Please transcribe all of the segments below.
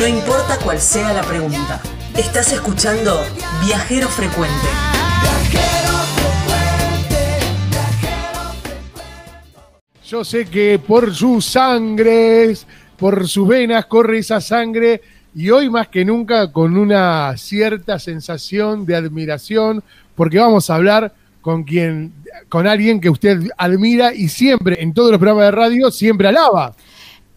No importa cuál sea la pregunta. Estás escuchando Viajero Frecuente. Yo sé que por sus sangres, por sus venas corre esa sangre y hoy más que nunca con una cierta sensación de admiración, porque vamos a hablar con quien, con alguien que usted admira y siempre, en todos los programas de radio, siempre alaba.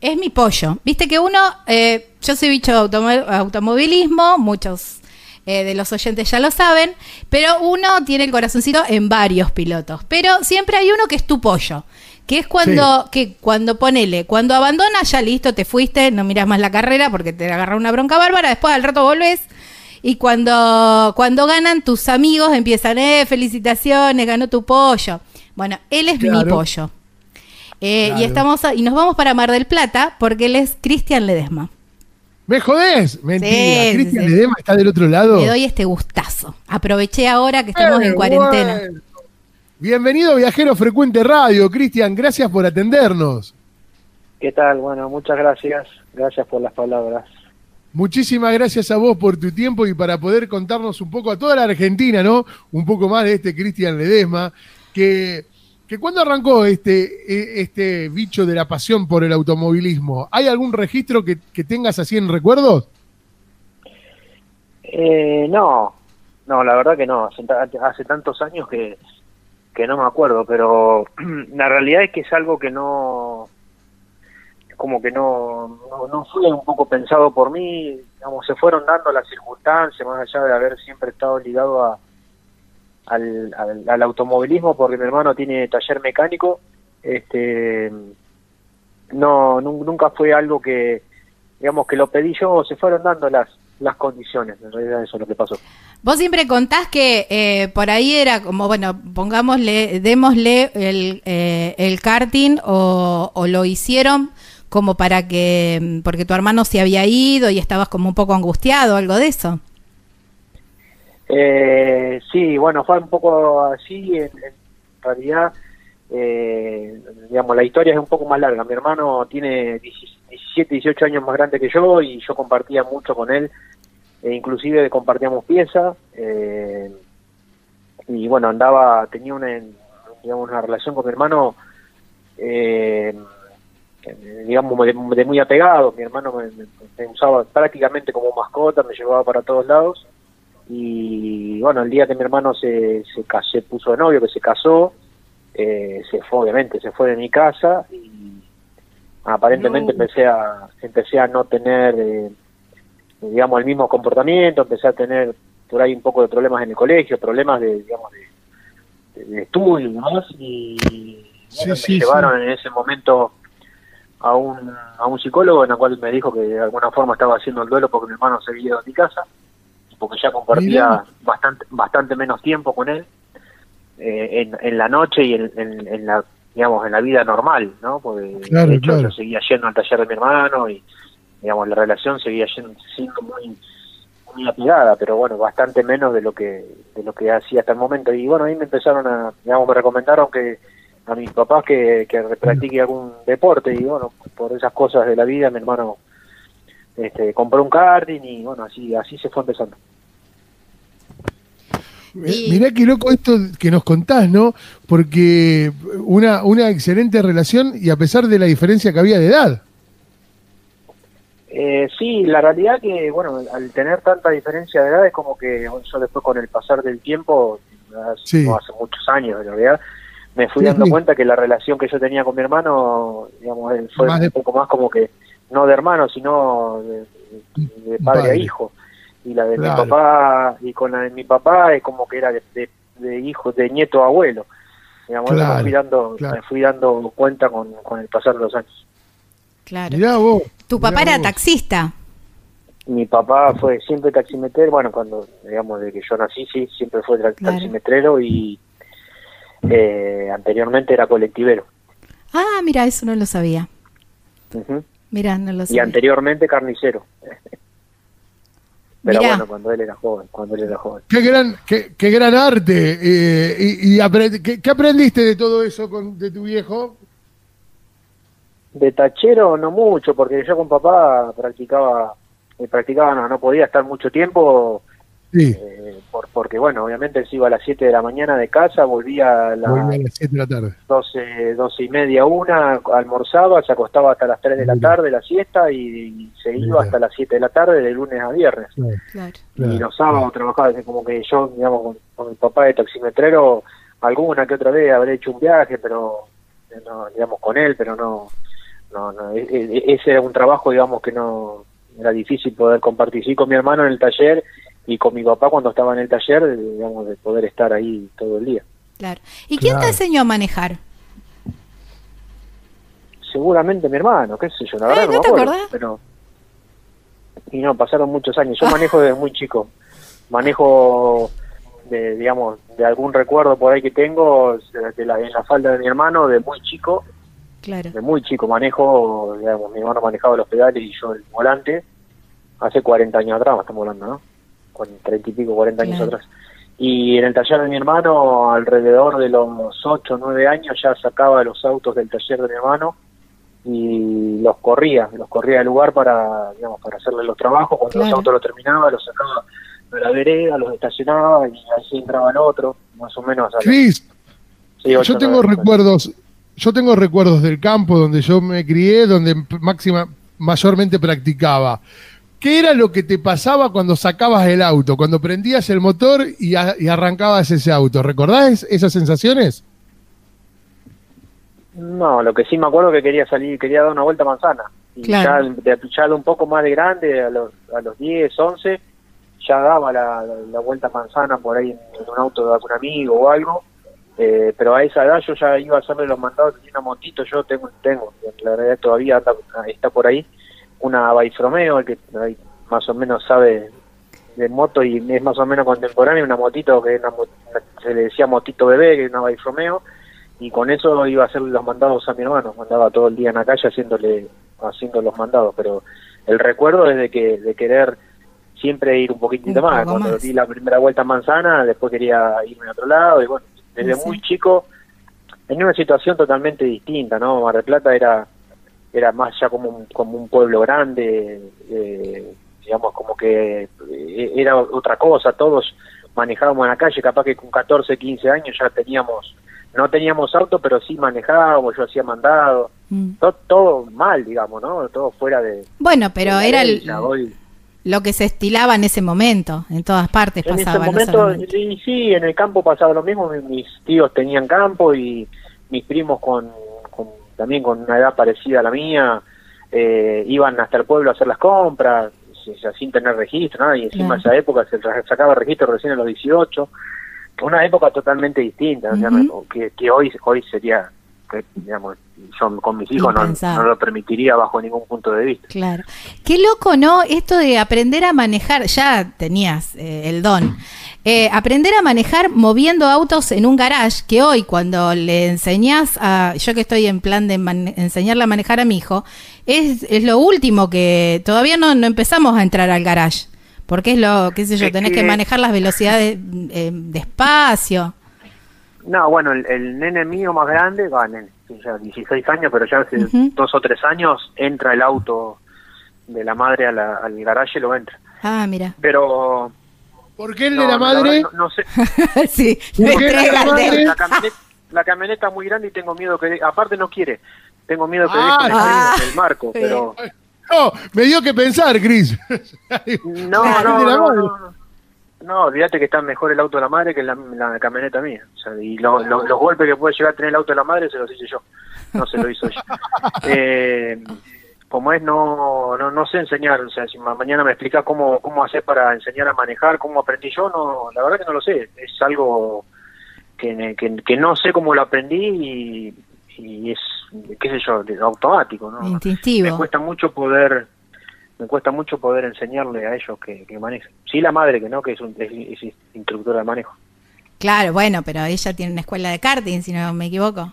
Es mi pollo. Viste que uno, eh, yo soy bicho de automovilismo, muchos eh, de los oyentes ya lo saben, pero uno tiene el corazoncito en varios pilotos. Pero siempre hay uno que es tu pollo. Que es cuando, que cuando ponele, cuando abandonas, ya listo, te fuiste, no miras más la carrera porque te agarra una bronca bárbara, después al rato volvés. Y cuando, cuando ganan tus amigos empiezan, eh, felicitaciones, ganó tu pollo. Bueno, él es mi pollo. Eh, y estamos y nos vamos para Mar del Plata porque él es Cristian Ledesma. ¿Me jodés? Mentira. Cristian Ledesma está del otro lado. Le doy este gustazo. Aproveché ahora que estamos en cuarentena. Bienvenido Viajero Frecuente Radio, Cristian, gracias por atendernos. ¿Qué tal? Bueno, muchas gracias, gracias por las palabras. Muchísimas gracias a vos por tu tiempo y para poder contarnos un poco a toda la Argentina, ¿no? Un poco más de este Cristian Ledesma, que, que cuando arrancó este, e, este bicho de la pasión por el automovilismo, ¿hay algún registro que, tengas así en recuerdos? Eh, no, no, la verdad que no, hace tantos años que que no me acuerdo, pero la realidad es que es algo que no, como que no, no, fue un poco pensado por mí, digamos, se fueron dando las circunstancias, más allá de haber siempre estado ligado a, al, al, automovilismo, porque mi hermano tiene taller mecánico, este, no, nunca fue algo que, digamos, que lo pedí yo, se fueron dando las, las condiciones, en realidad eso es lo que pasó. Vos siempre contás que eh, por ahí era como, bueno, pongámosle, démosle el, eh, el karting o, lo hicieron como para que, porque tu hermano se había ido y estabas como un poco angustiado, algo de eso. Eh, sí, bueno, fue un poco así, en, realidad, eh, digamos, la historia es un poco más larga. Mi hermano tiene 17, 18 años más grande que yo y yo compartía mucho con él e inclusive compartíamos pieza eh, y bueno andaba tenía una digamos una relación con mi hermano eh, digamos de, muy apegado mi hermano me, usaba prácticamente como mascota me llevaba para todos lados y bueno el día que mi hermano se se, se puso de novio que se casó eh, se fue obviamente se fue de mi casa y aparentemente empecé a empecé a no tener eh, digamos, el mismo comportamiento, empecé a tener por ahí un poco de problemas en el colegio, problemas de, digamos, de, de estudio y demás, y me llevaron en ese momento a un, a un psicólogo en el cual me dijo que de alguna forma estaba haciendo el duelo porque mi hermano se había ido a mi casa, porque ya compartía bastante bastante menos tiempo con él eh, en, en la noche y en, en, la digamos en la vida normal, ¿no? Porque de hecho yo seguía yendo al taller de mi hermano y digamos, la relación seguía siendo muy, muy apegada, pero bueno, bastante menos de lo que de lo que hacía hasta el momento. Y bueno, ahí me empezaron a, digamos, me recomendaron que a mis papás que, que practique algún deporte y bueno, por esas cosas de la vida mi hermano este, compró un karting y bueno, así así se fue empezando. Mirá qué loco esto que nos contás, ¿no? Porque una, una excelente relación y a pesar de la diferencia que había de edad. Eh, sí, la realidad que, bueno, al tener tanta diferencia de edad es como que yo después con el pasar del tiempo, hace, muchos años en realidad, me fui dando cuenta que la relación que yo tenía con mi hermano, digamos, fue un poco más como que, no de hermano, sino de, padre, a hijo. Y la de mi papá, y con la de mi papá es como que era de, hijo, de nieto abuelo. Digamos, me, fui dando, me fui dando cuenta con, con el pasar de los años. Claro. ¿Tu papá era taxista? Mi papá fue siempre taximetrero, bueno, cuando, digamos, de que yo nací, sí, siempre fue taximetrero y eh, anteriormente era colectivero. Ah, mira, eso no lo sabía. Mira, no lo sabía. Y anteriormente carnicero. Pero bueno, cuando él era joven, cuando él era joven. Qué gran, qué, qué gran arte. Eh, y, y ¿qué, ¿qué, aprendiste de todo eso con, de tu viejo? De tachero no mucho, porque yo con papá practicaba eh, practicaba, no, no podía estar mucho tiempo, Sí, eh, por, porque bueno, obviamente él se iba a las 7 de la mañana de casa, volvía a las volví a las 7 de la tarde. 12, 12 y media, una, almorzaba, se acostaba hasta las 3 de la Mira. tarde, la siesta, y, y se iba Mira. hasta las 7 de la tarde, de lunes a viernes. Claro, Claro. claro. Y los sábados trabajaba, así como que yo, digamos, con, con mi papá de taximetrero, alguna que otra vez habré hecho un viaje, pero, no, digamos, con él, pero no, no, no, e- e- ese era un trabajo, digamos, que no, era difícil poder compartir, sí, con mi hermano en el taller y con mi papá cuando estaba en el taller, eh, digamos, de poder estar ahí todo el día. Claro. ¿Y quién te enseñó a manejar? Seguramente mi hermano, qué sé yo, la Ay, verdad ¿no no, me te acuerdo, acordás? pero y no, pasaron muchos años. Yo manejo desde muy chico. Manejo de, digamos, de algún recuerdo por ahí que tengo de, de la, en la falda de mi hermano de muy chico, Claro. de muy chico manejo, digamos, mi hermano manejaba los pedales y yo el volante hace 40 años atrás, estamos hablando, ¿no? Con 30 y pico, 40 años Claro. atrás. Y en el taller de mi hermano, alrededor de los 8 o 9 años, ya sacaba los autos del taller de mi hermano y los corría, los corría del lugar para, digamos, para hacerle los trabajos. Cuando Claro. los autos los terminaba, los sacaba de la vereda, los estacionaba y así entraba el otro, más o menos. a los- Cris, sí, ocho, yo tengo recuerdos, yo tengo recuerdos del campo donde yo me crié, donde máxima, mayormente practicaba. ¿Qué era lo que te pasaba cuando sacabas el auto, cuando prendías el motor y, a- y arrancabas ese auto? ¿Recordás esas sensaciones? No, lo que sí me acuerdo que quería salir, quería dar una vuelta a manzana. Y Claro. ya, de, ya un poco más de grande, a los, a los 10, 11, ya daba la, la, la vuelta a manzana por ahí en, en un auto de algún amigo o algo. Eh, pero a esa edad yo ya iba a hacerle los mandados, tenía una motito, yo tengo, tengo, la verdad todavía anda- está por ahí, una Baifromeo, el que ahí más o menos sabe de moto y es más o menos contemporáneo, una motito que una se le decía motito bebé, que es una Baifromeo, y con eso iba a hacer los mandados a mi hermano, andaba todo el día en la calle haciéndole haciendo los mandados, pero el recuerdo es de que de querer siempre ir un poquitito Un más, cuando más. di la primera vuelta a Manzana, después quería irme a otro lado, y bueno, desde Sí. muy chico en una situación totalmente distinta, ¿no? Mar del Plata era era más ya como un, como un pueblo grande, eh, digamos como que eh, era otra cosa, todos manejábamos en la calle, capaz que con 14, 15 años ya teníamos, no teníamos auto, pero sí manejábamos, yo hacía mandado, Mm. todo, todo mal, digamos, ¿no? Todo fuera de... Bueno, pero de era el- hoy- lo que se estilaba en ese momento. En todas partes En ese pasaba. no momento, solamente- sí, sí, en el campo pasaba lo mismo, mi- mis tíos tenían campo y mis primos con- también con una edad parecida a la mía, eh, iban hasta el pueblo a hacer las compras, si- si- sin tener registro, ¿no? y encima Claro. esa época se sacaba registro recién a los 18, una época totalmente distinta, o sea, Ujú. que, que hoy hoy sería, que, digamos, yo con mis hijos no, no lo permitiría bajo ningún punto de vista. Claro. Qué loco, ¿no? Esto de aprender a manejar, ya tenías eh, el don. Eh, aprender a manejar moviendo autos en un garage, que hoy cuando le enseñás a, yo que estoy en plan de enseñarle a manejar a mi hijo, es, es lo último que todavía no, no empezamos a entrar al garage. Porque es lo, qué sé yo, tenés que, manejar las velocidades eh, despacio. No, bueno, el, el nene mío más grande, va, nene, ya 16 años, pero ya hace dos o tres años entra el auto de la madre a la- al garaje y lo entra. Ah, mira. Pero... ¿Por qué el no, de la madre? No, no sé, sí, ¿Por me qué la el madre? la camioneta, la camioneta es muy grande y tengo miedo que... de- aparte no quiere, tengo miedo que Ah, deje ah. el marco, pero... No, me dio que pensar, Cris. No, no, De la no, madre. no, no. No, olvídate que está mejor el auto de la madre que la, la camioneta mía. O sea, y lo- lo- los golpes que puede llegar a tener el auto de la madre se los hice yo. No se lo hizo ella. Eh, como es, no, no, no sé enseñar. O sea, si ma- mañana me explicas cómo, cómo hacer para enseñar a manejar, cómo aprendí yo, no, la verdad que no lo sé. Es algo que, que, que no sé cómo lo aprendí y, y es, qué sé yo, automático, ¿no? Instintivo. Me cuesta mucho poder me cuesta mucho poder enseñarle a ellos que, que manejen. Sí, la madre que no, que es, un, es, es instructora de manejo. Claro, bueno, pero ella tiene una escuela de karting, si no me equivoco.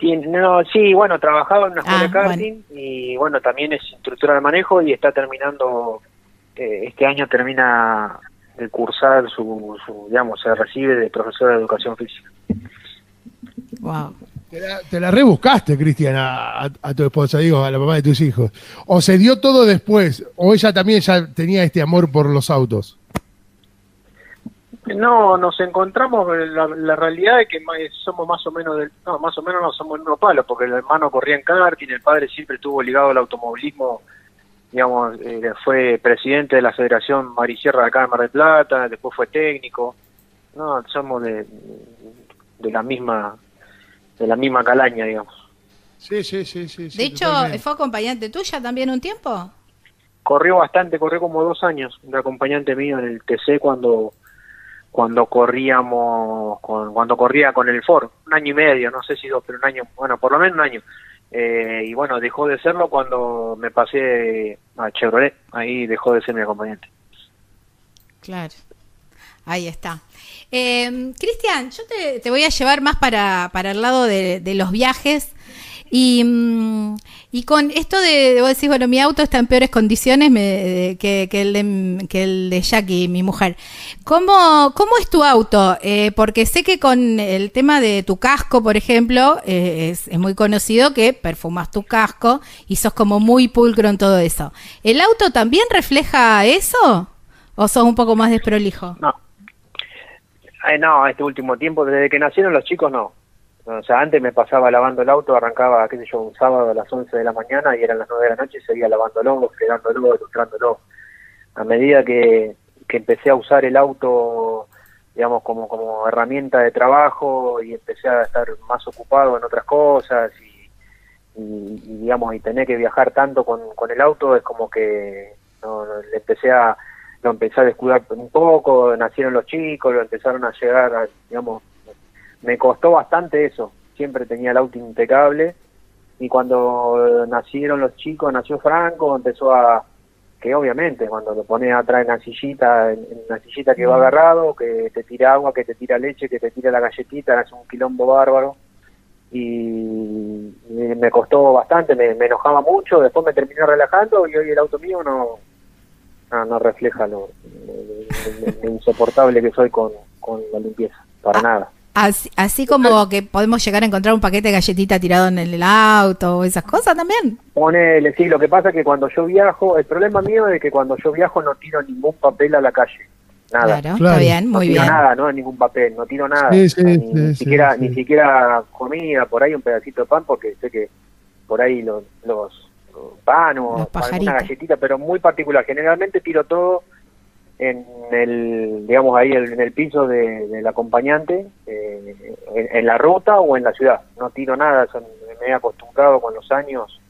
Tiene- no, sí, bueno, trabajaba en una escuela Ah, de karting y bueno, también es instructora de manejo y está terminando, eh, este año termina de cursar su, su, digamos, se recibe de profesora de educación física. Wow. Te la, te la rebuscaste, Cristian, a, a- a tu esposa, digo, a la mamá de tus hijos. ¿O se dio todo después? ¿O ella también ya tenía este amor por los autos? No, nos encontramos, la, la realidad es que ma- somos más o menos del, no, más o menos no somos unos palos, porque el hermano corría en karting, el padre siempre estuvo ligado al automovilismo, digamos, eh, fue presidente de la Federación Marisierra de acá de Mar del Plata, después fue técnico, no, somos de, de la misma, de la misma calaña, digamos. Sí, sí, sí, sí. De hecho, ¿fue acompañante tuya también un tiempo? corrió bastante, corrió como dos años de acompañante mío en el TC cuando cuando corríamos con, cuando corría con el Ford, un año y medio, no sé si dos, pero un año, bueno, por lo menos un año. Eh, y bueno, dejó de serlo cuando me pasé a Chevrolet, ahí dejó de ser mi acompañante. Claro. Ahí está. Eh, Cristian, yo te, te voy a llevar más para, para el lado de, de los viajes. Y, mm, y con esto de, vos decís, bueno, mi auto está en peores condiciones que, que el de, que el de Jackie, mi mujer. ¿Cómo, cómo es tu auto? Eh, porque sé que con el tema de tu casco, por ejemplo, eh, es, es muy conocido que perfumas tu casco y sos como muy pulcro en todo eso. ¿El auto también refleja eso? ¿O sos un poco más desprolijo? No. Eh, no, este último tiempo, desde que nacieron los chicos, no. O sea, antes me pasaba lavando el auto, arrancaba, qué un sábado a las 11 de la mañana y eran las 9 de la noche y seguía lavándolo, fregándolo, ilustrándolo. A medida que, que empecé a usar el auto, digamos, como, como herramienta de trabajo y empecé a estar más ocupado en otras cosas y, y, digamos, y tener que viajar tanto con, con el auto, es como que no, le empecé a lo empecé a descuidar un poco, nacieron los chicos, lo empezaron a llegar, a, digamos, me costó bastante eso, siempre tenía el auto impecable. Y cuando nacieron los chicos, nació Franco, empezó a, que obviamente cuando lo pones atrás en la sillita, en, en una sillita que va agarrado, que te tira agua, que te tira leche, que te tira la galletita, es un quilombo bárbaro. Y, me costó bastante, me, me enojaba mucho, después me terminé relajando y hoy el auto mío no, no, no refleja lo, lo- lo- lo insoportable que soy con, con la limpieza, para nada. Así, así como que podemos llegar a encontrar un paquete de galletita tirado en el auto o esas cosas también. Ponele, sí, lo que pasa es que cuando yo viajo, el problema mío es que cuando yo viajo no tiro ningún papel a la calle, nada. Claro, Claro. está bien, no muy tiro bien. nada, no ningún papel, no tiro nada, Sí, sí, ni, sí, ni sí, siquiera sí. ni siquiera comida, por ahí un pedacito de pan porque sé que por ahí los los, los pan o Los alguna pajaritos. galletita, pero muy particular. Generalmente tiro todo en el digamos ahí en el piso de- del acompañante, eh, en, en la ruta o en la ciudad. No tiro nada, son- me he acostumbrado con los años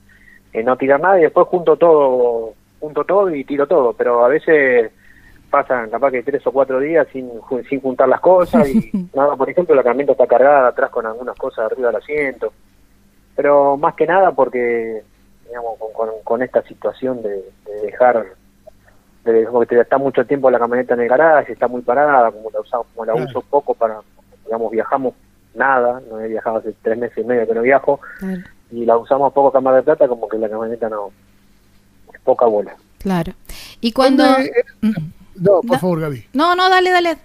en no tirar nada y después junto todo junto todo y tiro todo, pero a veces pasan capaz que tres o cuatro días sin, sin juntar las cosas y nada, por ejemplo la camioneta está cargada atrás con algunas cosas arriba del asiento, pero más que nada porque digamos con, con, con esta situación de, de dejar de, porque te está mucho tiempo la camioneta en el está muy parada, como la usamos, como la Claro. uso poco para, digamos, viajamos nada, no he viajado hace tres meses y medio que no viajo, Claro, y la usamos poco cámara de plata, como que la camioneta no, poca bola. claro. Y cuando... ¿Dónde- Mm. No, por favor, Gaby. No, no, dale, dale.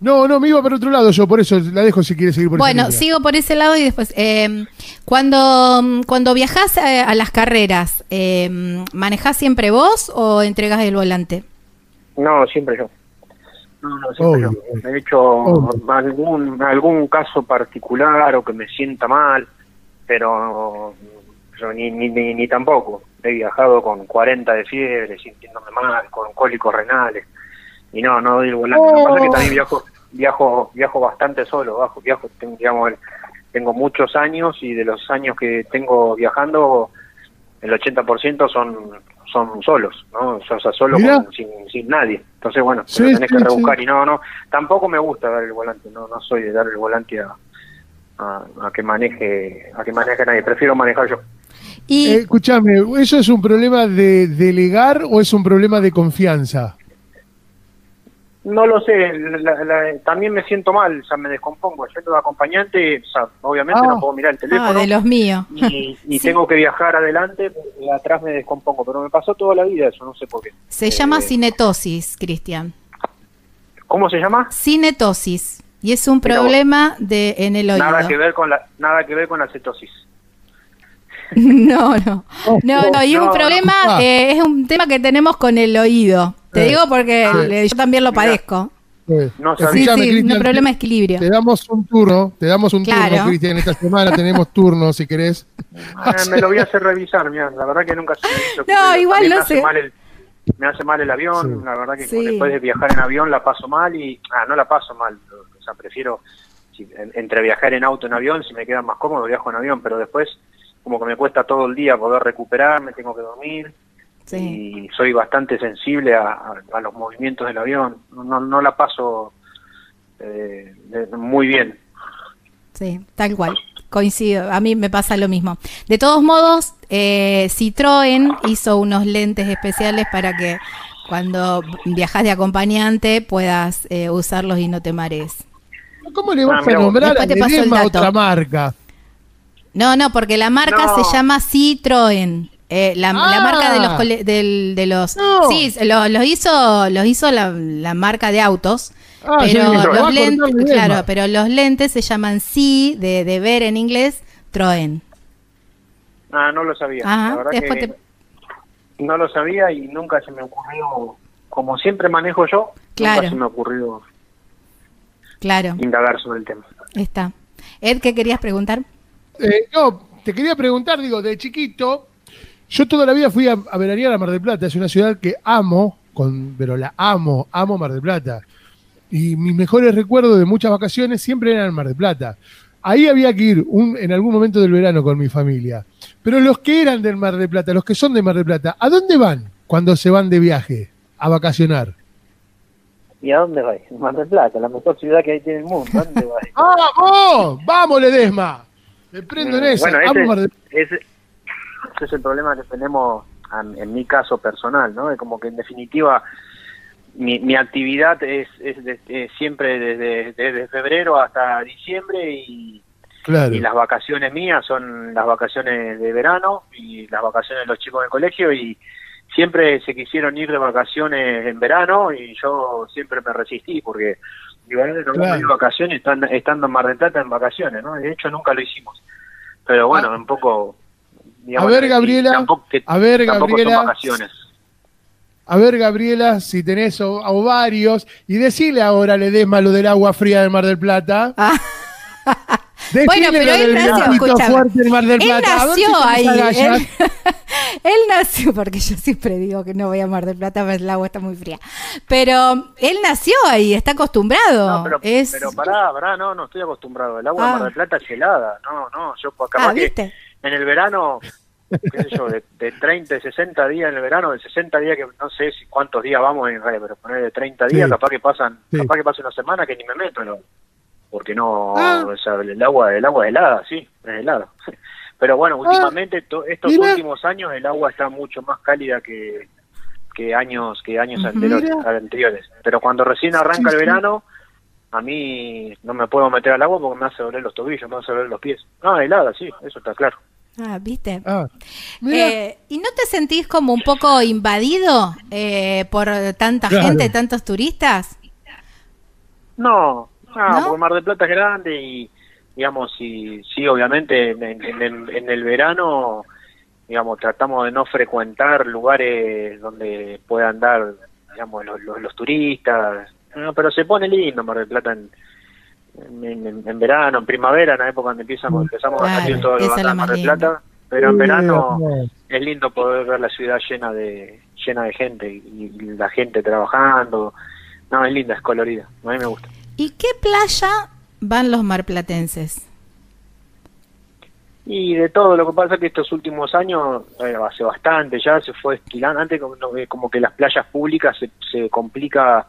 No, no, me iba para otro lado yo, por eso la dejo si quiere seguir por Bueno, sigo por ese lado y después, eh, cuando, cuando viajás eh, a las carreras, eh, ¿manejás siempre vos o entregas el volante? No, siempre yo. No, no, siempre Obvio, yo. De hecho, Obvio. algún algún caso particular o que me sienta mal, pero yo ni, ni, ni, ni tampoco. He viajado con 40 de fiebre, sintiéndome mal, con cólicos renales, y no, no doy el volante. Lo que pasa es que también viajo viajo viajo bastante solo, bajo, viajo, tengo, digamos, tengo muchos años y de los años que tengo viajando, el 80% son son solos, ¿no? O sea, solo con- sin, sin nadie. Entonces, bueno, te Sí, lo tenés sí, que rebuscar sí. y no, no, tampoco me gusta dar el volante, no no soy de dar el volante a, a, a que maneje a que maneje nadie, prefiero manejar yo. Y Eh, escúchame, ¿eso es un problema de delegar o es un problema de confianza? No lo sé, la- la- también me siento mal, o sea, me descompongo. Yendo de acompañante, o sea, obviamente Ah. no puedo mirar el ah, teléfono de los míos. y, y Sí. tengo que viajar adelante y atrás me descompongo. Pero me pasó toda la vida eso, no sé por qué. Se Eh, llama cinetosis, Cristian. ¿Cómo se llama? Cinetosis. Y es un Mira vos. problema de en el oído. Nada que ver con la nada que ver con la cetosis. No, no. No, no, y es un problema, no. eh, es un tema que tenemos con el oído. Te digo porque Sí. le- yo también lo Mira. padezco. Eh, No Sí, sabía. escuchame, sí, Cristian, un problema de te- equilibrio. Te damos un turno, te damos un Claro. turno, Cristian. Esta semana tenemos turno, si querés. Ah, me lo voy a hacer revisar, mira, la verdad que nunca se me hizo No, igual También no me hace sé. mal el- me hace mal el avión, Sí. la verdad que Sí. después de viajar en avión la paso mal y, ah, no la paso mal, o sea, prefiero, si- en- entre viajar en auto en avión, si me queda más cómodo, viajo en avión, pero después como que me cuesta todo el día poder recuperarme, tengo que dormir Sí. y soy bastante sensible a, a- a los movimientos del avión, no, no la paso eh, muy bien. Sí, tal cual. Coincido, a mí me pasa lo mismo. De todos modos, eh, Citroën hizo unos lentes especiales para que cuando viajas de acompañante puedas eh, usarlos y no te marees. ¿Cómo le vas Ah, a nombrar a otra marca? No, no, porque la marca No. se llama Citroën. Eh, la, la Ah. marca de los cole- del- de los No. sí los los hizo los hizo la, la marca de autos Ah, pero los lentes claro pero los lentes se llaman sí de, de ver en inglés Troen Ah, no lo sabía. Ajá, la verdad después que te- no lo sabía y nunca se me ocurrió, como siempre manejo yo, Claro. nunca se me ocurrió claro indagar sobre el tema. está Ed qué querías preguntar Eh, no, te quería preguntar, digo, de chiquito, yo toda la vida fui a, a veranear a Mar del Plata, es una ciudad que amo, con, pero la amo, amo Mar del Plata. Y mis mejores recuerdos de muchas vacaciones siempre eran Mar del Plata. Ahí había que ir un- en algún momento del verano con mi familia. Pero los que eran del Mar del Plata, los que son de Mar del Plata, ¿a dónde van cuando se van de viaje a vacacionar? ¿Y a dónde vais? Mar del Plata, la mejor ciudad que hay en el mundo. ¿A dónde vais? ¡Vamos! ¡Vamos, Ledesma! Me prendo en Eh, esa. bueno, ese, es el problema que tenemos en, en mi caso personal, ¿no? Es como que en definitiva mi, mi actividad es, es de- es siempre desde, desde febrero hasta diciembre y, Claro. y las vacaciones mías son las vacaciones de verano y las vacaciones de los chicos del colegio y siempre se quisieron ir de vacaciones en verano y yo siempre me resistí porque "Eh, no Claro. de vacaciones estando, estando en Mar del Plata en vacaciones, ¿no? De hecho nunca lo hicimos. Pero bueno, Ah. un poco... A ver, Gabriela, tampoco, que a ver, Gabriela. son vacaciones. A ver, Gabriela, si tenés o- ovarios. Y decile ahora, Ledesma, lo del agua fría del Mar del Plata. Ah. Decile Bueno, pero él nació, fuerte Mar del Él Plata. ¿A dónde nació ahí. Él, él nació, porque yo siempre digo que no voy a Mar del Plata, porque el agua está muy fría. Pero él nació ahí, está acostumbrado. No, pero, es... pero pará, pará, no, no estoy acostumbrado. El agua de Ah. Mar del Plata es helada. No, no, yo capaz Ah, en el verano, qué sé yo, de, de 30, de 60 días en el verano, de 60 días que no sé si cuántos días vamos en realidad, pero poner de 30 días, Sí. capaz que pasan, Sí. capaz que pasa una semana que ni me meto, ¿no? Porque no, Ah. o sea, el agua, el agua es helada, sí, es helada. Pero bueno, últimamente, to- estos mira. últimos años, el agua está mucho más cálida que, que años, que años anteriores, anteriores. Pero cuando recién arranca Sí, el verano, a mí no me puedo meter al agua porque me hace doler los tobillos, me hace doler los pies. No, helada, sí, eso está claro. Ah, ¿viste? Ah, Eh, ¿Y no te sentís como un poco invadido eh, por tanta Claro. gente, tantos turistas? No, no, ¿No? porque Mar del Plata es grande y, digamos, sí, sí obviamente en, en- en- en el verano, digamos, tratamos de no frecuentar lugares donde puedan dar, digamos, los, los, los turistas. No, pero se pone lindo Mar del Plata en, en, en- en verano, en primavera, en la época donde empezamos, empezamos a Claro, salir todos los bandas Mar del. Plata. Pero en verano no. es lindo poder ver la ciudad llena de llena de gente y, y la gente trabajando. No, es linda, es colorida. A mí me gusta. ¿Y qué playa van los marplatenses? Y de todo, lo que pasa es que estos últimos años, bueno, hace bastante ya, se fue estilando. Antes como, no, eh, como que las playas públicas se, se complica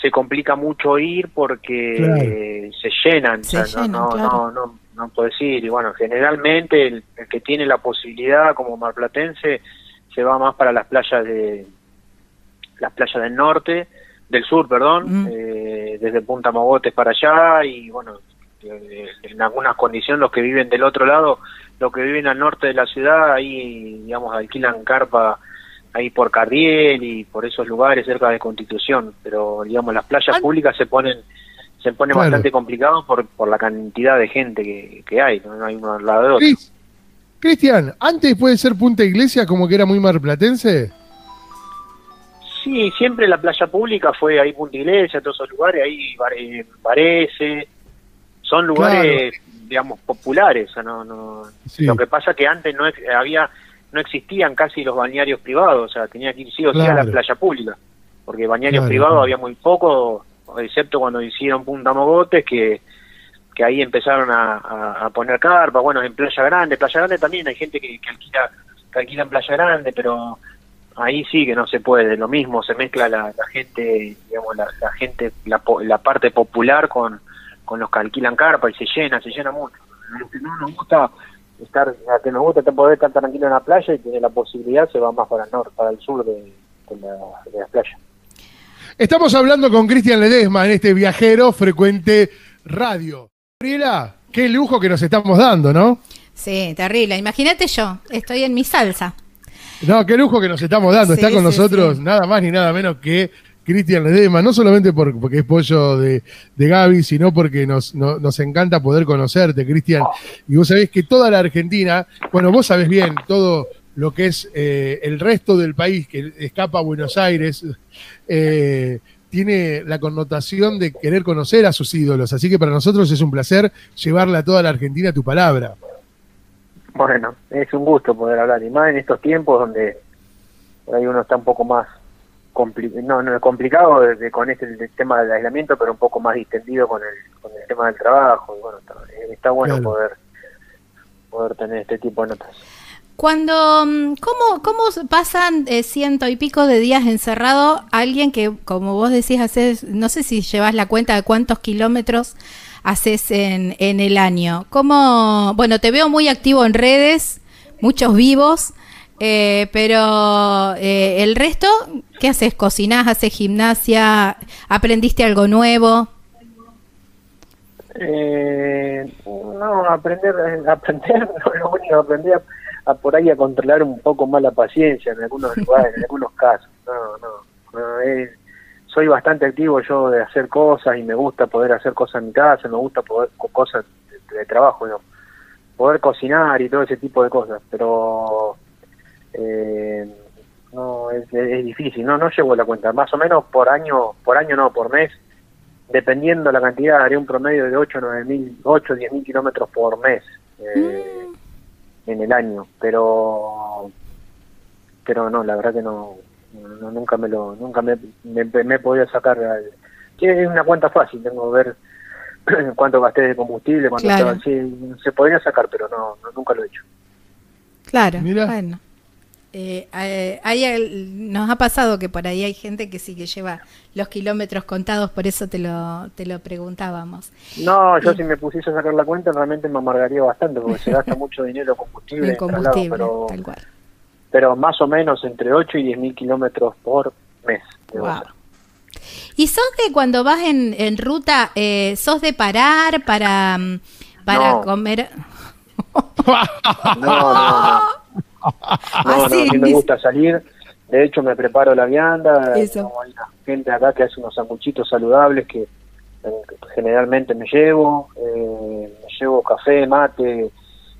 se complica mucho ir porque Claro. eh, se llenan, Se o sea, llenan, no, no, claro. no, no, no puedes ir. Y bueno, generalmente el, el que tiene la posibilidad como marplatense se va más para las playas de las playas del norte, del sur, perdón, Mm. eh, desde Punta Mogotes para allá y bueno, eh, en algunas condiciones los que viven del otro lado, los que viven al norte de la ciudad, ahí digamos alquilan carpa ahí por Cardiel y por esos lugares cerca de Constitución, pero digamos las playas públicas se ponen se pone Claro. bastante complicado por, por la cantidad de gente que, que hay, no, No hay uno al lado de otro. Cris- Cristian, antes puede ser Punta Iglesia como que era muy marplatense. Sí, siempre la playa pública fue ahí Punta Iglesia, todos esos lugares, ahí Bar- Varese, son lugares, digamos, populares. no, no, Sí. Lo que pasa que antes no había, no existían casi los bañarios privados, o sea, tenía que ir sí o sí a la playa pública, porque bañarios Claro, privados había muy poco, excepto cuando hicieron Punta Mogotes, que que ahí empezaron a, a- a poner carpa, bueno, en Playa Grande, Playa Grande también hay gente que, que alquila que alquila en Playa Grande, pero ahí sí que no se puede, lo mismo, se mezcla la, la gente, digamos, la, la gente, la, po- la parte popular con, con los que alquilan carpa y se llena, se llena mucho. A los que no nos gusta estar, a que nos gusta poder estar tranquilo en la playa y tener la posibilidad se va más para el norte, para el sur de, de la, de la playa. Estamos hablando con Cristian Ledesma en este viajero frecuente radio. Gabriela, qué lujo que nos estamos dando, ¿no? Sí, terrible. Imagínate yo, estoy en mi salsa. No, qué lujo que nos estamos dando. Sí, Está con sí, nosotros sí. nada más ni nada menos que Cristian Ledesma, no solamente por- porque es pollo de, de Gaby, sino porque nos, no- nos encanta poder conocerte, Cristian. Y vos sabés que toda la Argentina, bueno, vos sabés bien todo lo que es eh, el resto del país que escapa a Buenos Aires, eh, tiene la connotación de querer conocer a sus ídolos. Así que para nosotros es un placer llevarle a toda la Argentina tu palabra. Bueno, es un gusto poder hablar, y más en estos tiempos donde por ahí uno está un poco más compli no, no complicado de- de- con este el tema del aislamiento, pero un poco más distendido con el, con el tema del trabajo. Y bueno, está, eh, está bueno Claro. poder poder tener este tipo de notas. Cuando, mm, ¿cómo, cómo pasan eh, ciento y pico de días encerrado alguien que, como vos decís, haces, no sé si llevas la cuenta de cuántos kilómetros haces en, en el año? ¿Cómo, bueno, te veo muy activo en redes, muchos vivos, eh, pero eh, el resto, ¿qué haces? ¿Cocinás, haces gimnasia? ¿Aprendiste algo nuevo? Eh, no, aprender, aprender, lo único, aprender a, a por ahí a controlar un poco más la paciencia en algunos lugares, en algunos casos. No, no, no, es- soy bastante activo yo de hacer cosas y me gusta poder hacer cosas en mi casa, me gusta poder co- cosas de, de trabajo, ¿no? poder cocinar y todo ese tipo de cosas, pero eh, no es, es difícil, no no llevo la cuenta, más o menos por año, por año no, por mes dependiendo la cantidad, haré un promedio de 8 9 mil, 8 10 mil kilómetros por mes eh, en el año, pero pero no, la verdad que no, no- nunca me lo, nunca me, me, me he podido sacar, al- que es una cuenta fácil, tengo que ver cuánto gasté de combustible, cuánto Claro. estaba, sí, se podría sacar, pero no, no, nunca lo he hecho. Claro, Mira. bueno. Eh, eh, hay el- nos ha pasado que por ahí hay gente que sí que lleva los kilómetros contados, por eso te lo, te lo preguntábamos. No, yo si me pusiese a sacar la cuenta realmente me amargaría bastante porque se gasta mucho dinero en combustible, En traslado, combustible, pero, tal cual. Pero más o menos entre 8 y 10 mil kilómetros por mes. debo Wow. ¿Y sos de cuando vas en, en ruta, eh, sos de parar para, mm, para No. comer? No, no, no. No, no, mí me gusta salir. De hecho, me preparo la vianda. Eso. Como Hay una gente acá que hace unos sanguchitos saludables que, eh, que generalmente me llevo. eh, me llevo café, mate.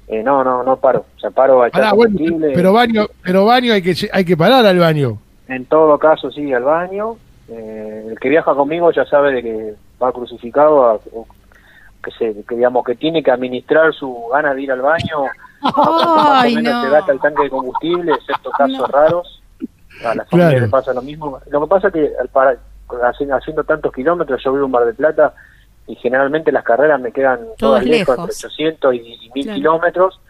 Eh, no, no, no paro. O sea, paro a echar Pará, bueno, combustible. pero baño, pero baño hay que, hay que parar al baño. En todo caso, sí, al baño. Eh, el que viaja conmigo ya sabe de que va crucificado, a- o que, se, que digamos que tiene que administrar su ganas de ir al baño. más Ay, o menos no. se gasta el tanque de combustible, excepto casos No. raros. A la familia Claro. le pasa lo mismo. Lo que pasa es que al para, haciendo, haciendo tantos kilómetros, yo vivo en Mar del Plata y generalmente las carreras me quedan todas lejos, lejos. entre 800 y, y 1000 Claro. kilómetros.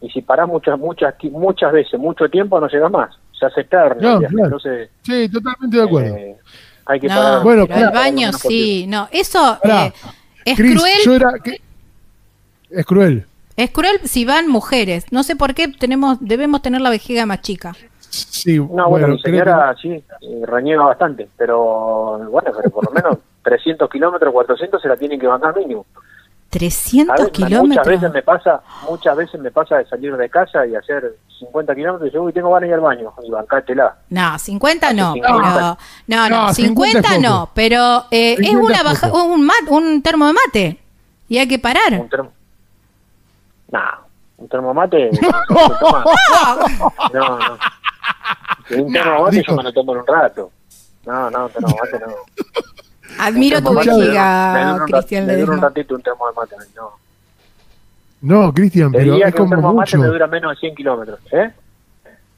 Y si parás muchas, muchas, muchas veces, mucho tiempo, no llegas más. Se hace eterno. el No, viaje. claro. Entonces, Sí, totalmente de acuerdo. eh, hay que No, parar. Bueno, pero claro. el baño sí, no, eso Pará. eh, es cruel. yo era- que- es cruel. Es cruel si van mujeres. No sé por qué tenemos, debemos tener la vejiga más chica. Sí, No, bueno, mi creo señora sí, eh, reniega bastante, pero bueno, pero por lo menos 300 kilómetros, 400 se la tienen que bancar mínimo. 300 A ver, Muchas kilómetros. veces me pasa, muchas veces me pasa de salir de casa y hacer 50 kilómetros y yo uy, tengo ganas de ir al baño y bancátela. No, 50 no, Hace pero 50. no, no, No, 50, 50 es no, pero eh, es 50 una baja, un mat- un termo de mate y hay que parar. Un termo... Nah, un termomate. no, se toma. no, no. Un termomate dijo. yo me lo tomo en un rato. No, no, un termomate no. Admiro tu me vejiga, Cristian Me dura un ratito un termomate, no. No, Cristian, pero es que un como termomate mucho. me dura menos de 100 kilómetros, ¿eh?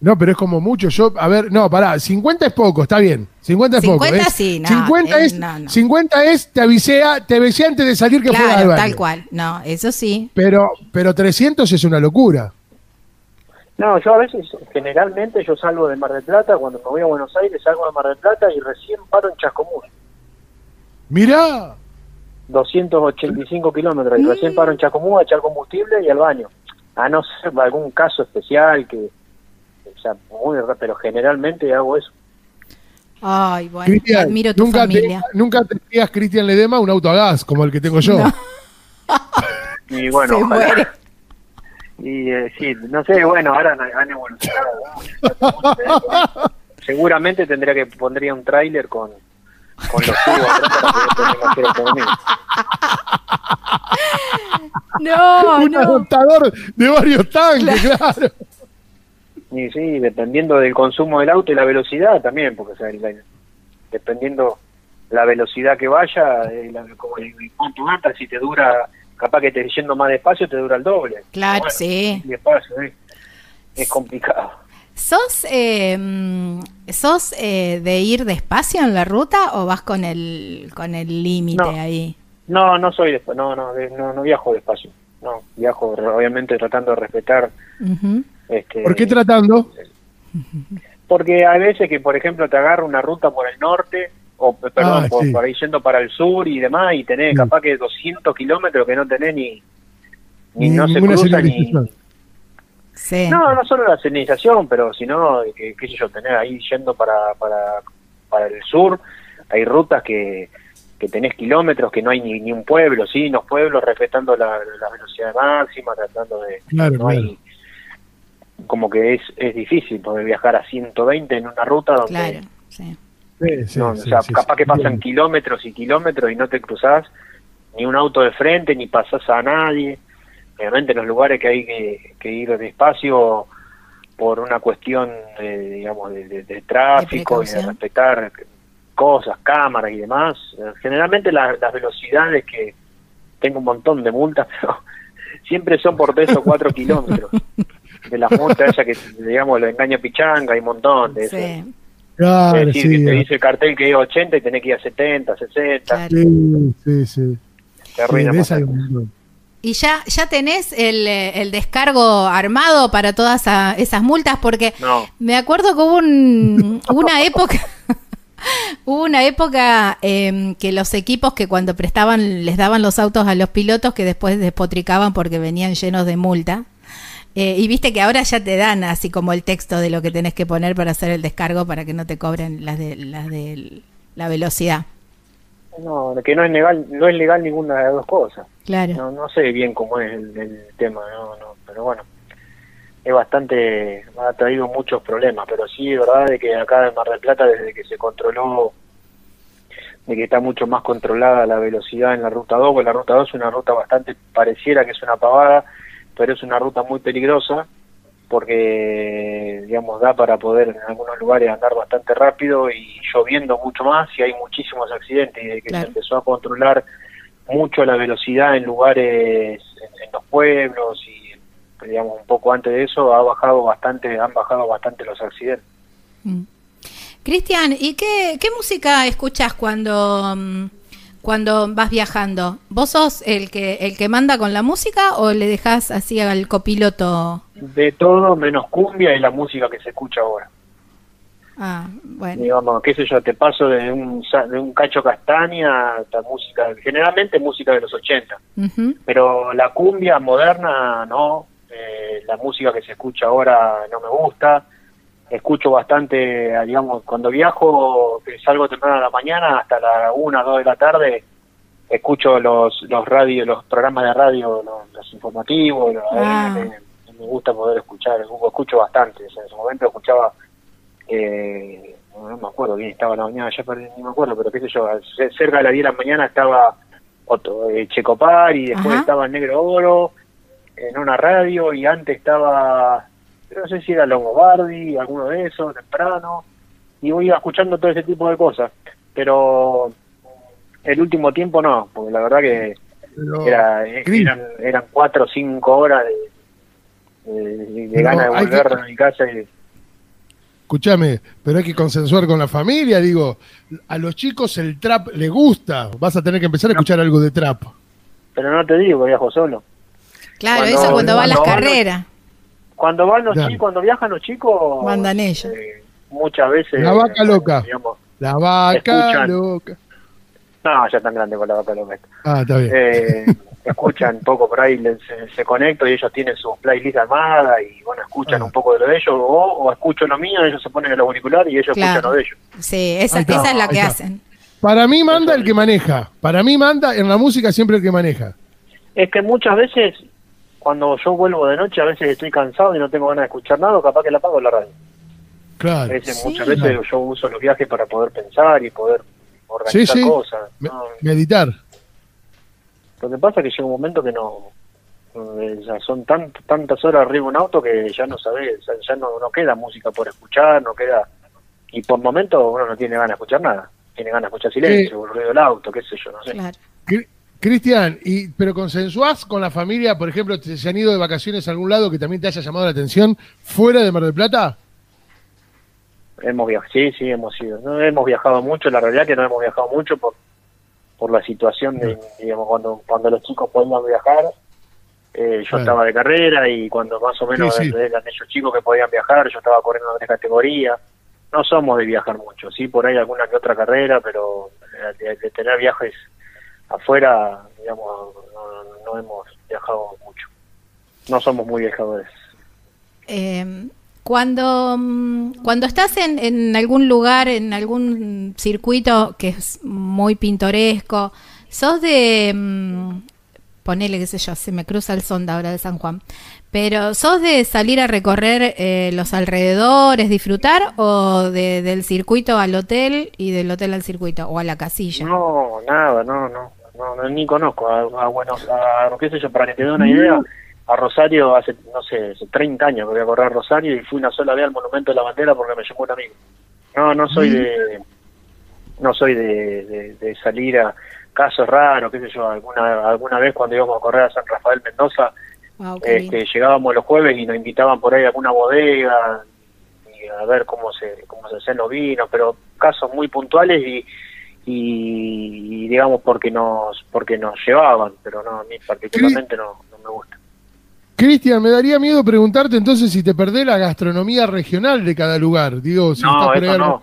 No, pero es como mucho. Yo, a ver, no, pará, 50 es poco, está bien. 50 es poco. 50 es- sí, no, 50 eh, es, no, no. 50 es, te avisé, te avisé antes de salir que fuera al Claro, baño. tal cual. No, eso sí. Pero, pero 300 es una locura. No, yo a veces, generalmente, yo salgo de Mar del Plata, cuando me voy a Buenos Aires, salgo de Mar del Plata y recién paro en Chascomús. Mirá, 285 kilómetros y Mm. recién paro en Chascomús a echar combustible y al baño. A no ser algún caso especial que, o sea, muy raro, pero generalmente hago eso. Ay, bueno, Cristian, admiro tu nunca familia. te, nunca te digas Cristian Ledema un auto a gas como el que tengo yo. No. Y bueno, Se ojalá. muere. Y eh, sí, no sé, bueno, ahora han, evolucionado. Seguramente tendría que pondría un tráiler con, con los tubos atrás para. No, un no. adaptador de varios tanques, claro. Y sí, dependiendo del consumo del auto y la velocidad también, porque o sea, la- dependiendo la velocidad que vaya, eh, el, el cuánto gasta, si te dura, capaz que te yendo más despacio te dura el doble. Claro, Bueno, sí. Despacio, eh. es complicado. ¿Sos, eh, mm, ¿sos eh, de ir despacio en la ruta o vas con el con el límite No. ahí? No, no soy despacio, no, no, no, no viajo despacio. No, viajo obviamente tratando de respetar. Este, ¿Por qué tratando? Porque hay veces que, por ejemplo, te agarra una ruta por el norte, o pe- perdón, Ah, por, sí. por ahí yendo para el sur y demás, y tenés Sí. capaz que 200 kilómetros que no tenés ni, ni, Ni- no se cruza ni... Sí. No, no solo la señalización, pero sino, que, qué sé yo, tener ahí yendo para, para, para el sur, hay rutas que, que tenés kilómetros que no hay ni, ni un pueblo, sí, los pueblos respetando la, la velocidad máxima, tratando de... Claro, no claro. hay como que es, es difícil poder viajar a 120 en una ruta donde Claro, sí. Sí, sí, no, sí, o sea, sí, capaz sí. que pasan Bien. kilómetros y kilómetros y no te cruzás ni un auto de frente, ni pasás a nadie. Obviamente en los lugares que hay que, que ir despacio por una cuestión, de, digamos, de, de- de tráfico y de respetar cosas, cámaras y demás. Eh, Generalmente la- las velocidades que tengo un montón de multas, pero siempre son por 3 o 4 kilómetros. De las multas esas que, digamos, lo engaño pichanga, hay un montón de eso. Sí, Claro, Es decir, sí, que te eh, dice el cartel que es 80 y tenés que ir a 70, 60, claro. sí, sí, sí. te Sí, ¿Y ya, ya tenés el, eh, el descargo armado para todas esa- esas multas? Porque No. me acuerdo que hubo un- una época, hubo una época em, que los equipos que cuando prestaban, les daban los autos a los pilotos que después despotricaban porque venían llenos de multa. Eh, y viste que ahora ya te dan así como el texto de lo que tenés que poner para hacer el descargo para que no te cobren las de, las de la velocidad. No, que no es legal, no es legal ninguna de las dos cosas. Claro. No, no sé bien cómo es el, el tema, no, no, pero bueno, es bastante, ha traído muchos problemas, pero sí es verdad de que acá en Mar del Plata desde que se controló, de que está mucho más controlada la velocidad en la ruta 2, porque la ruta 2 es una ruta bastante pareciera que es una pavada, pero es una ruta muy peligrosa porque digamos da para poder en algunos lugares andar bastante rápido y lloviendo mucho más y hay muchísimos accidentes y desde que Claro. se empezó a controlar mucho la velocidad en lugares en, en los pueblos y digamos un poco antes de eso ha bajado bastante han bajado bastante los accidentes Mm. Cristian, ¿y qué, qué música escuchas cuando, mm, cuando vas viajando? ¿Vos sos el que, el que manda con la música o le dejas así al copiloto? de todo menos cumbia y la música que se escucha ahora Ah, bueno. digamos qué sé yo te paso de un de un cacho castaña hasta música generalmente música de los 80 Ujú. pero la cumbia moderna no, eh, la música que se escucha ahora no me gusta, escucho bastante, digamos, cuando viajo, salgo temprano a la mañana hasta la una, dos de la tarde, escucho los los radios, los programas de radio, los, los informativos, los- Ah. me, me gusta poder escuchar, escucho bastante, o sea, en ese momento escuchaba, eh, no me acuerdo bien, estaba la mañana, ya perdí, ni me acuerdo, pero qué sé yo, ce- cerca de las 10 de la mañana estaba Otto, eh, Checopar y después Ajá. estaba Negro Oro en una radio y antes estaba, no sé si era Longobardi, alguno de esos, temprano, y voy escuchando todo ese tipo de cosas, pero el último tiempo no, porque la verdad que Pero, era, eh, eran, eran cuatro o cinco horas de, de, ganas de hay que- volver a mi casa y escúchame, pero hay que consensuar con la familia, digo, a los chicos el trap le gusta, vas a tener que empezar a escuchar algo de trap. pero no te digo que viajo solo Claro, Cuando- eso cuando van las cuando van los- carreras. cuando van los Claro. chicos cuando viajan los chicos Mandan ellos. eh, muchas veces La vaca eh, loca. digamos, La vaca Escuchan. loca. no ya tan grande con la vaca loca Ah, está bien. eh, escuchan un poco por ahí les- se, se conecto y ellos tienen su playlist armada y bueno escuchan Ah. un poco de lo de ellos o, o escucho lo mío ellos se ponen el auricular y ellos Claro. escuchan lo de ellos Sí, esa, está, esa es la que está. hacen. Para mí manda el que maneja. Para mí manda en la música siempre el que maneja. Es que muchas veces, cuando yo vuelvo de noche, a veces estoy cansado y no tengo ganas de escuchar nada, capaz que la apago la radio. A Claro. veces, Sí. Muchas veces Claro. yo uso los viajes para poder pensar y poder organizar Sí, sí. cosas. Meditar. Lo que pasa es que llega un momento que no... eh, ya son tan, tantas horas arriba de un auto que ya no sabes, ya, no, no queda música por escuchar, no queda... Y por momentos uno no tiene ganas de escuchar nada. Tiene ganas de escuchar silencio, el ruido del auto, qué sé yo, no sé. Claro. Cristian, y, pero consensuás con la familia, por ejemplo, te- se han ido de vacaciones a algún lado que también te haya llamado la atención fuera de Mar del Plata? Hemos viajado, sí, sí, hemos ido. No hemos viajado mucho, la realidad que no hemos viajado mucho por por la situación de, digamos, cuando cuando los chicos podían viajar, eh, yo Claro. estaba de carrera y cuando más o menos Sí, sí. eran ellos chicos que podían viajar, yo estaba corriendo en tres categorías. No somos de viajar mucho, sí, por ahí alguna que otra carrera, pero eh, de, de tener viajes afuera, digamos, no, no hemos viajado mucho. No somos muy viajadores. Eh, cuando, mm, cuando estás en, en algún lugar, en algún circuito que es muy pintoresco, sos de, mm, ponele, qué sé yo, se me cruza el sonda ahora de San Juan, pero sos de salir a recorrer eh, los alrededores, disfrutar, o de- del circuito al hotel y del hotel al circuito, o a la casilla. No, nada, no, no, no, no, ni conozco a, a Buenos a, qué sé yo, para que te dé una idea, a Rosario hace, no sé, hace 30 años que voy a correr a Rosario y fui una sola vez al Monumento de la Bandera porque me llamó un amigo. No, no soy de, no soy de, de, de salir a casos raros, qué sé yo, alguna, alguna vez cuando íbamos a correr a San Rafael Mendoza, Wow, lindo. este, llegábamos los jueves y nos invitaban por ahí a alguna bodega y a ver cómo se cómo se hacen los vinos pero casos muy puntuales y, y, y digamos porque nos porque nos llevaban pero no a mí particularmente no, no me gusta Cristian, me daría miedo preguntarte entonces si te perdés la gastronomía regional de cada lugar. Digo, si No, estás eso no.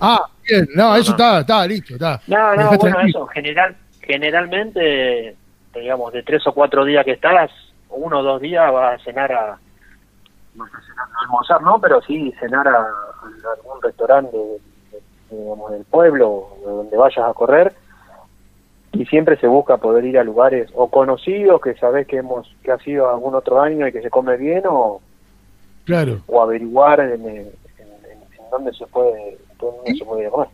Ah, bien, no, eso no. está, está, listo, está. no no bueno tranquilo. eso general generalmente digamos de tres o cuatro días que estás uno o dos días vas a cenar a no sé, cenar, no almorzar no pero sí cenar a, a algún restaurante de- de- digamos del pueblo donde vayas a correr y siempre se busca poder ir a lugares o conocidos que sabes que hemos que ha sido algún otro año y que se come bien o, Claro. o averiguar en, en, en- en dónde se puede dónde se puede comer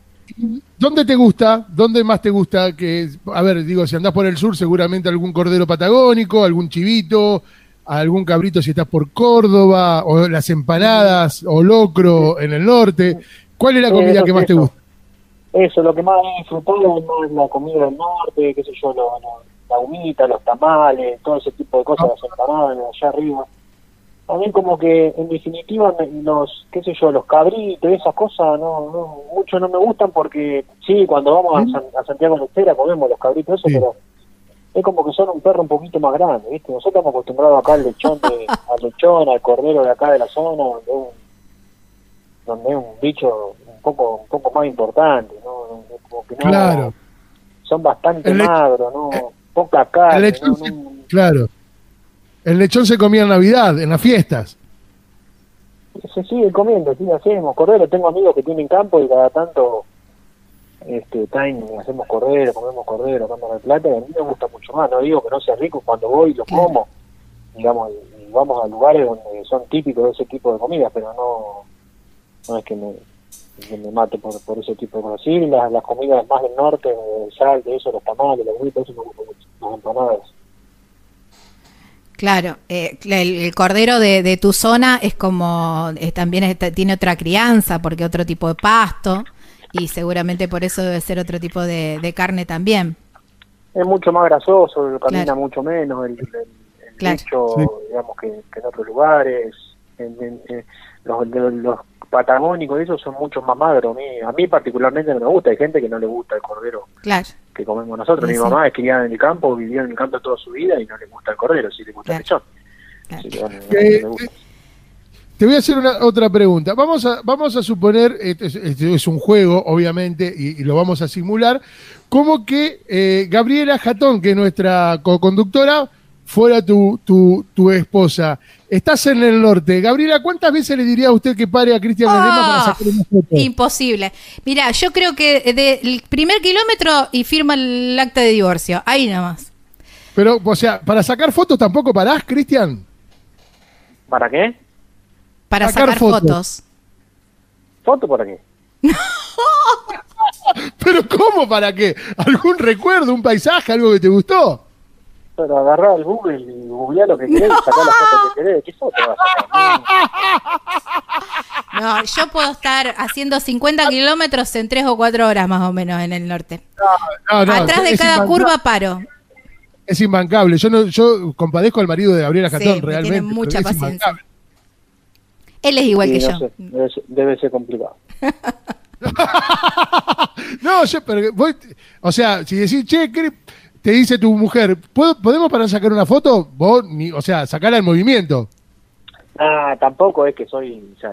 ¿Dónde te gusta? ¿Dónde más te gusta? Que, a ver, digo, si andás por el sur, seguramente algún cordero patagónico, algún chivito, algún cabrito si estás por Córdoba, o las empanadas, o locro en el norte. ¿Cuál es la Eh, comida que más te gusta? Eso, lo que más he disfrutado es la comida del norte, qué sé yo, lo- lo- la humita, los tamales, todo ese tipo de cosas, las empanadas allá arriba. También como que, en definitiva, los, qué sé yo, los cabritos, esas cosas, no, no, mucho no me gustan porque, sí, cuando vamos a, San- a Santiago de Estera comemos los cabritos, eso, Sí. pero es como que son un perro un poquito más grande, ¿viste? Nosotros estamos acostumbrados acá al lechón, de, al lechón, al cordero de acá de la zona, donde es un, donde es un bicho un poco un poco más importante, ¿no? Como que no- Claro. Son bastante El magros, ¿no? Poca carne, El lechón, ¿no? se- claro. El lechón se comía en Navidad, en las fiestas. se sigue comiendo, sí, hacemos. Cordero, tengo amigos que tienen campo y cada tanto este, traen, hacemos cordero, comemos cordero, comemos de plata, y a mí me gusta mucho más, no digo que no sea rico cuando voy y lo como, digamos, y vamos a lugares donde son típicos de ese tipo de comidas, pero no, no es que me, me mate por, por ese tipo de cosas. Sí, las, las comidas más del norte, el sal, de eso, los tamales, los gritos, eso me gusta mucho, las empanadas. Claro, eh, el, el cordero de, de tu zona es como, eh, también está- tiene otra crianza, porque otro tipo de pasto, y seguramente por eso debe ser otro tipo de, de carne también. Es mucho más grasoso, camina Claro. mucho menos, el, el, el Claro. bicho, Sí. digamos, que, que en otros lugares. En, en- en- los, los, los patagónicos, esos son mucho más magros. A mí, a mí particularmente no me gusta, hay gente que no le gusta el cordero Claro, que comemos nosotros. Sí, Mi sí. mamá es criada en el campo, vivió en el campo toda su vida y no le gusta el cordero, sí le gusta el Claro. lechón. claro. Así que, bueno, Eh, no gusta. Te voy a hacer una, otra pregunta. Vamos a, vamos a suponer, esto es, esto es un juego, obviamente, y, y lo vamos a simular, como que eh, Gabriela Jatón, que es nuestra co-conductora, fuera tu, tu, tu esposa. Estás en el norte. Gabriela, ¿cuántas veces le diría a usted que pare a Cristian Ledesma para Ah, sacar una foto? Imposible. Mira, yo creo que del primer kilómetro y firma el acta de divorcio. Ahí nomás. Pero, o sea, para sacar fotos tampoco parás, Cristian. ¿Para qué? Para Sacar sacar, fotos. fotos. ¿Foto para qué? ¿Pero cómo? ¿Para qué? ¿Algún recuerdo, un paisaje, algo que te gustó? Pero agarrar el Google y googlear lo que querés y sacar las fotos que querés. ¿Qué foto vas a sacar? No, yo puedo estar haciendo 50 kilómetros en 3 o 4 horas más o menos en el norte. No, no, Atrás de cada curva paro. Es imbancable. Yo no, yo compadezco al marido de Gabriela Sí, Jatón, me tiene realmente. mucha paciencia. imbancable. Él es igual Sí, que no yo. sé, debe, ser, debe ser complicado. No, yo, pero vos- o sea, si decís, che, ¿qué- te dice tu mujer, ¿puedo- ¿podemos para sacar una foto? Vos, ni, o sea, sacarla en movimiento. Ah, tampoco es que soy, o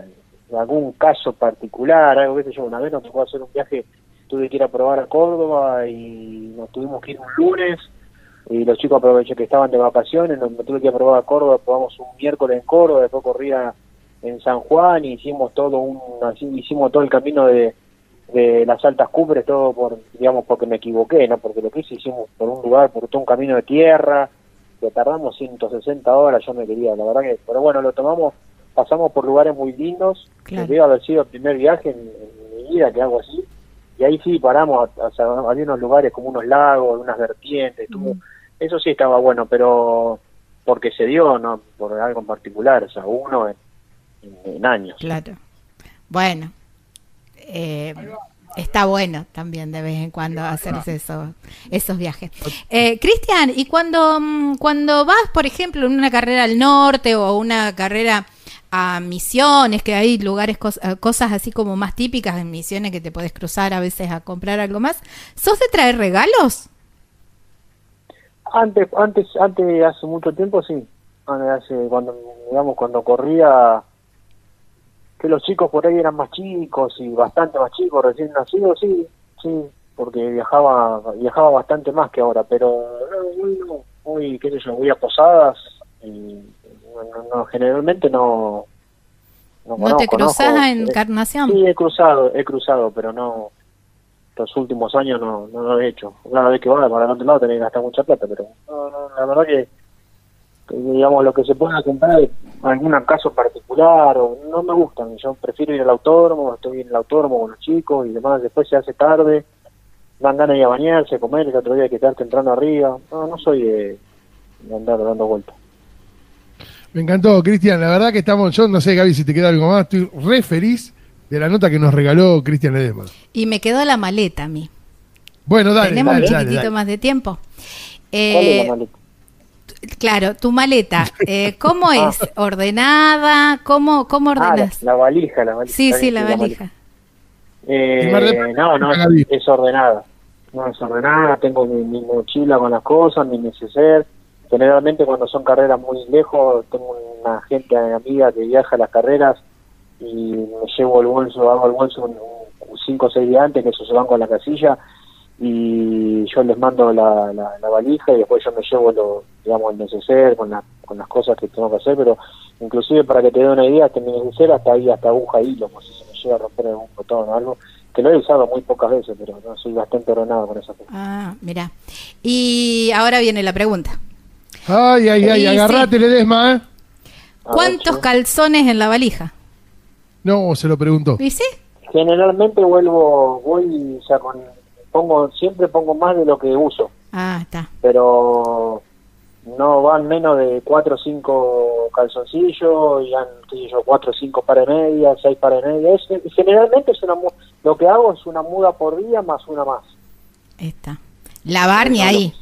en algún caso particular, algo que sé yo, una vez nos tocó hacer un viaje, tuve que ir a probar a Córdoba y nos tuvimos que ir un lunes y los chicos aproveché que estaban de vacaciones, nos tuve que ir a probar a Córdoba, probamos un miércoles en Córdoba, después corría en San Juan y hicimos todo un, así, hicimos todo el camino de, de las altas cumbres, todo por, digamos, porque me equivoqué, ¿no? Porque lo que hice hicimos por un lugar, por todo un camino de tierra, que tardamos 160 horas, yo me quería, la verdad que, pero bueno, lo tomamos, pasamos por lugares muy lindos, Claro. que debe haber sido el primer viaje en, en mi vida que hago así, y ahí sí paramos, a- o sea, había unos lugares como unos lagos, unas vertientes, tuvo- eso sí estaba bueno, pero porque se dio, no por algo en particular, o sea, uno en, en- en años. Claro. Bueno. Eh, está bueno también de vez en cuando hacerse eso, esos viajes. Eh, Cristian, y cuando, mm, cuando vas, por ejemplo, en una carrera al norte o una carrera a Misiones, que hay lugares, eh, cosas así como más típicas en Misiones que te puedes cruzar a veces a comprar algo más, ¿sos de traer regalos? Antes, antes, antes, hace mucho tiempo, sí. Hace, cuando, digamos, cuando corría, que los chicos por ahí eran más chicos y bastante más chicos, recién nacidos, sí, sí, porque viajaba, viajaba bastante más que ahora, pero hoy no, hoy, qué sé yo, voy a posadas y no, no, generalmente no. No, ¿No te conozco. a Encarnación? Sí, he cruzado, he cruzado, pero no. Los últimos años no, no lo he hecho. Una vez que va para el otro lado tenés que gastar mucha plata, pero no, no, la verdad que, digamos, lo que se pueda comprar, algún caso particular, o no me gustan. Yo prefiero ir al autódromo, estoy en el autódromo con los chicos y demás. Después se hace tarde, dan ganas de ir a bañarse, comer, el otro día hay que quedarte entrando arriba. No, no soy de, de andar dando vueltas. Me encantó, Cristian. La verdad que estamos, yo no sé, Gaby, si te queda algo más. Estoy re feliz de la nota que nos regaló Cristian Ledesma. Y me quedó la maleta a mí. Bueno, dale, Tenemos dale, un dale, más de tiempo. ¿Cuál es Eh, la maleta? Claro, tu maleta, eh, ¿cómo es? ¿Ordenada? ¿Cómo, cómo Ah, la, ordenas? la valija, la valija. sí, sí, la valija. Eh, no, no, es ordenada. No es ordenada, tengo mi, mi mochila con las cosas, mi neceser. Generalmente cuando son carreras muy lejos, tengo una gente amiga que viaja a las carreras y me llevo el bolso, hago el bolso un- un cinco o seis días antes, que eso se van con la casilla y yo les mando la, la, la valija y después yo me llevo lo, digamos, el neceser con, la- con las cosas que tengo que hacer, pero inclusive para que te dé una idea, que mi neceser hasta ahí, hasta aguja y hilo, por si se me llega a romper algún botón o algo, que lo he usado muy pocas veces, pero no soy bastante ordenado con esa cosa. Ah, mira. Y ahora viene la pregunta. Ay, ay, ay, Sí, agarrate, Ledesma, ¿eh? A ver, ¿Cuántos sí. calzones en la valija? No, se lo preguntó. ¿Y sí? Generalmente vuelvo, voy, sea, con, pongo, siempre pongo más de lo que uso, Ah, está. pero no van menos de cuatro o cinco calzoncillos, y qué sé yo, cuatro o cinco pares de medias, seis pares de medias. Es- generalmente es una, lo que hago es una muda por día más una más. Está. Lavar ni ahí.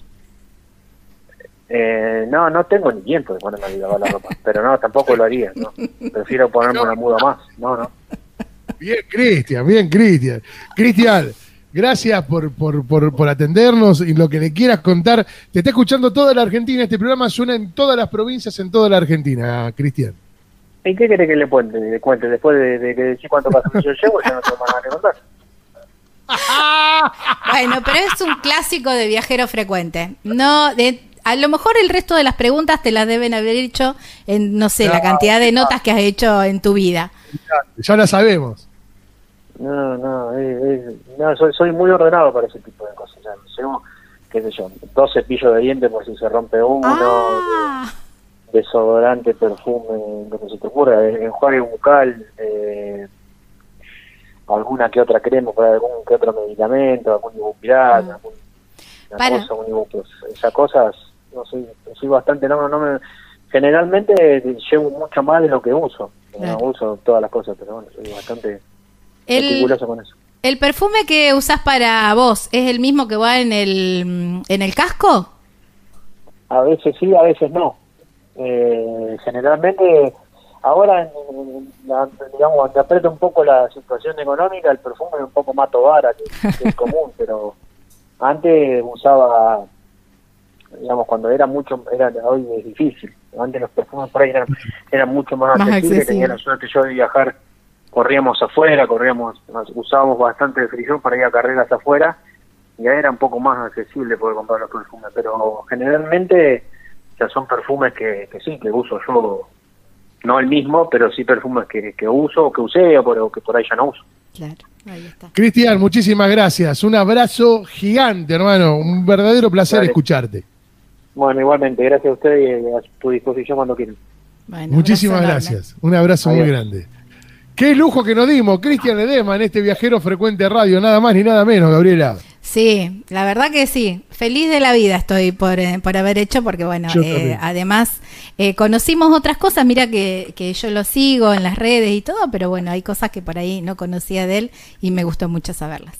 Eh, no, no tengo ni tiempo de ponerme a lavar la ropa, pero no, tampoco lo haría, ¿no? Prefiero ponerme una muda más, no, no. Bien, Cristian, bien, Cristian. Cristian, gracias por, por, por, por atendernos y lo que le quieras contar. Te está escuchando toda la Argentina. Este programa suena en todas las provincias, en toda la Argentina, Cristian. ¿Y qué quiere que le cuente? Le cuente después de, de que decir cuánto calzoncillos llevo, ya no tengo más nada que contar. Bueno, pero es un clásico de viajero frecuente. No, de- a lo mejor el resto de las preguntas te las deben haber hecho en, no sé, la cantidad de notas que has hecho en tu vida. Ya la sabemos. No, no, es- es- no soy, soy muy ordenado para ese tipo de cosas. Ya, llevo, qué sé yo, dos cepillos de dientes por si se rompe uno, Ah, desodorante, perfume, lo que se te ocurra, eh, enjuague bucal, eh, alguna que otra crema para algún que otro medicamento, algún ibupiral, Ah. algún, Para. cosa, un ibuprofeno, esas cosas, no soy, soy bastante, no, no me, generalmente eh, llevo mucho más de lo que uso, Claro. no uso todas las cosas, pero bueno, soy bastante el, meticuloso con eso. el perfume que usás para vos es el mismo que va en el, en el casco. A veces sí, a veces no. Eh, generalmente, ahora, la- digamos, cuando aprieta un poco la situación económica, el perfume es un poco más tobara que, que el común, pero antes usaba, digamos, cuando era mucho, era hoy es difícil. Antes los perfumes por ahí eran, eran mucho más, Más accesibles, accesible. tenía la suerte yo de viajar, corríamos afuera, corríamos, usábamos bastante de frisón para ir a carreras afuera, y ahí era un poco más accesible poder comprar los perfumes, pero generalmente ya son perfumes que, que sí, que uso yo, no el mismo, pero sí perfumes que, que uso, o que usé, o, por- o que por ahí ya no uso. Claro, ahí está. Cristian, muchísimas gracias. Un abrazo gigante, hermano. Un verdadero placer Dale. escucharte. Bueno, igualmente, gracias a usted y a tu disposición cuando quieran. Bueno, Muchísimas gracias. Un abrazo muy grande. Qué lujo que nos dimos, Cristian Ledesma, en este viajero frecuente radio. Nada más ni nada menos, Gabriela. Sí, la verdad que sí. Feliz de la vida estoy por, eh, por haber hecho, porque bueno, eh, además eh, conocimos otras cosas. Mira que, que yo lo sigo en las redes y todo, pero bueno, hay cosas que por ahí no conocía de él y me gustó mucho saberlas.